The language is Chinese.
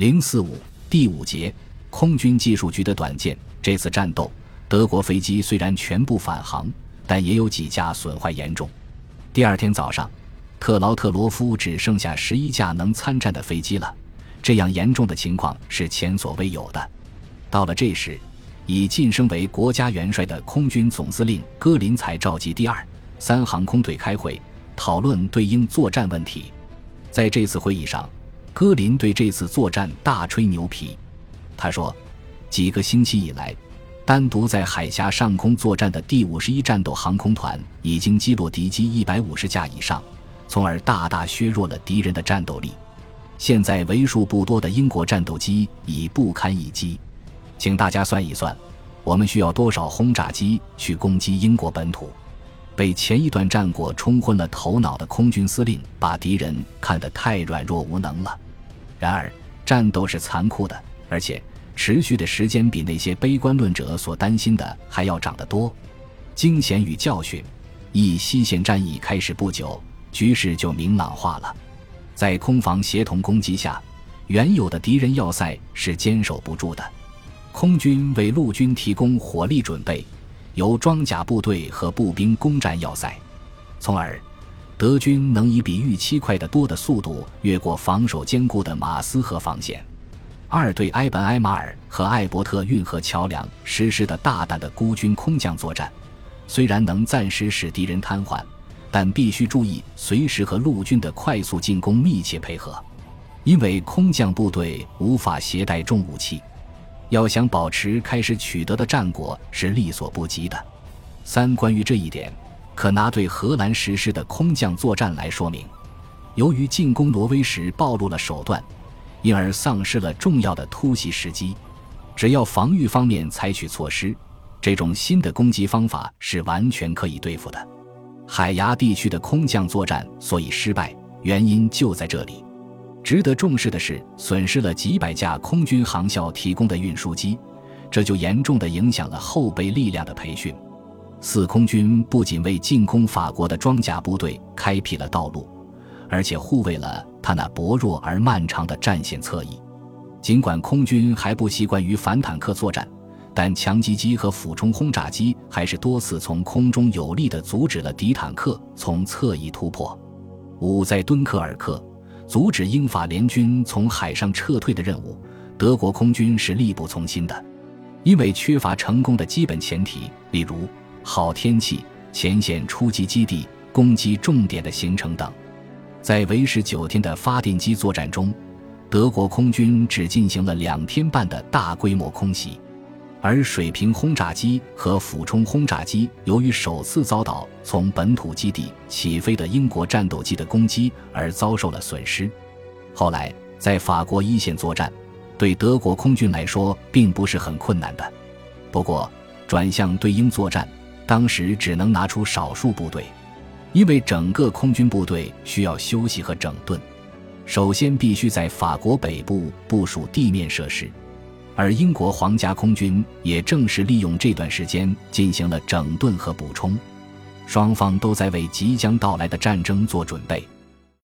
零四五第五节，空军技术局的短见。这次战斗，德国飞机虽然全部返航，但也有几架损坏严重。第二天早上，特劳特罗夫只剩下十一架能参战的飞机了。这样严重的情况是前所未有的。到了这时，已晋升为国家元帅的空军总司令戈林才召集第二、三航空队开会，讨论对应作战问题。在这次会议上，戈林对这次作战大吹牛皮。他说：“几个星期以来，单独在海峡上空作战的第五十一战斗航空团已经击落敌机一百五十架以上，从而大大削弱了敌人的战斗力。现在为数不多的英国战斗机已不堪一击。请大家算一算，我们需要多少轰炸机去攻击英国本土？”被前一段战果冲昏了头脑的空军司令，把敌人看得太软弱无能了。然而，战斗是残酷的，而且持续的时间比那些悲观论者所担心的还要长得多。惊险与教训，一西线战役开始不久，局势就明朗化了。在空防协同攻击下，原有的敌人要塞是坚守不住的。空军为陆军提供火力准备。由装甲部队和步兵攻占要塞，从而德军能以比预期快得多的速度越过防守坚固的马斯河防线。二对埃本埃马尔和艾伯特运河桥梁实施的大胆的孤军空降作战，虽然能暂时使敌人瘫痪，但必须注意随时和陆军的快速进攻密切配合，因为空降部队无法携带重武器。要想保持开始取得的战果是力所不及的。三、关于这一点，可拿对荷兰实施的空降作战来说明。由于进攻挪威时暴露了手段，因而丧失了重要的突袭时机。只要防御方面采取措施，这种新的攻击方法是完全可以对付的。海牙地区的空降作战所以失败，原因就在这里。值得重视的是，损失了几百架空军航校提供的运输机，这就严重的影响了后备力量的培训。四空军不仅为进攻法国的装甲部队开辟了道路，而且护卫了他那薄弱而漫长的战线侧翼。尽管空军还不习惯于反坦克作战，但强击机和俯冲轰炸机还是多次从空中有力地阻止了敌坦克从侧翼突破。五在敦刻尔克。阻止英法联军从海上撤退的任务，德国空军是力不从心的，因为缺乏成功的基本前提，例如好天气、前线出击基地、攻击重点的形成等。在为时九天的发电机作战中，德国空军只进行了两天半的大规模空袭。而水平轰炸机和俯冲轰炸机由于首次遭到从本土基地起飞的英国战斗机的攻击而遭受了损失。后来在法国一线作战，对德国空军来说并不是很困难的。不过转向对英作战，当时只能拿出少数部队，因为整个空军部队需要休息和整顿。首先必须在法国北部部署地面设施。而英国皇家空军也正是利用这段时间进行了整顿和补充，双方都在为即将到来的战争做准备。